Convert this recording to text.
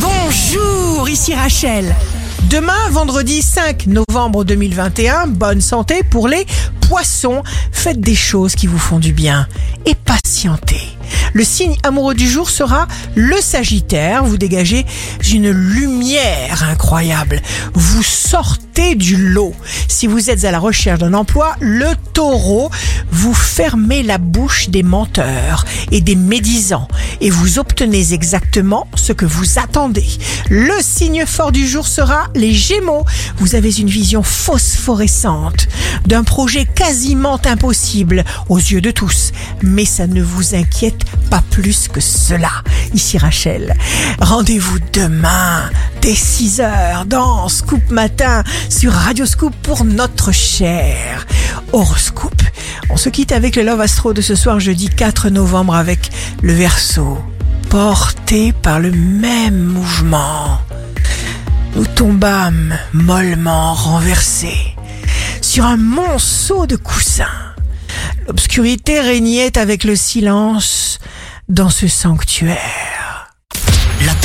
Bonjour, ici Rachel. Demain, vendredi 5 novembre 2021, bonne santé pour les poissons. Faites des choses qui vous font du bien et patientez. Le signe amoureux du jour sera le Sagittaire. Vous dégagez une lumière incroyable. Vous sortez du lot. Si vous êtes à la recherche d'un emploi, le Taureau, vous fermez la bouche des menteurs et des médisants et vous obtenez exactement ce que vous attendez. Le signe fort du jour sera les Gémeaux. Vous avez une vision phosphorescente d'un projet quasiment impossible aux yeux de tous, mais ça ne vous inquiète pas plus que cela. Ici Rachel. Rendez-vous demain dès 6h dans Scoop Matin sur Radio Scoop pour notre cher horoscope. On se quitte avec le Love Astro de ce soir jeudi 4 novembre avec le Verseau. Porté par le même mouvement, nous tombâmes mollement renversés sur un monceau de coussins. L'obscurité régnait avec le silence dans ce sanctuaire.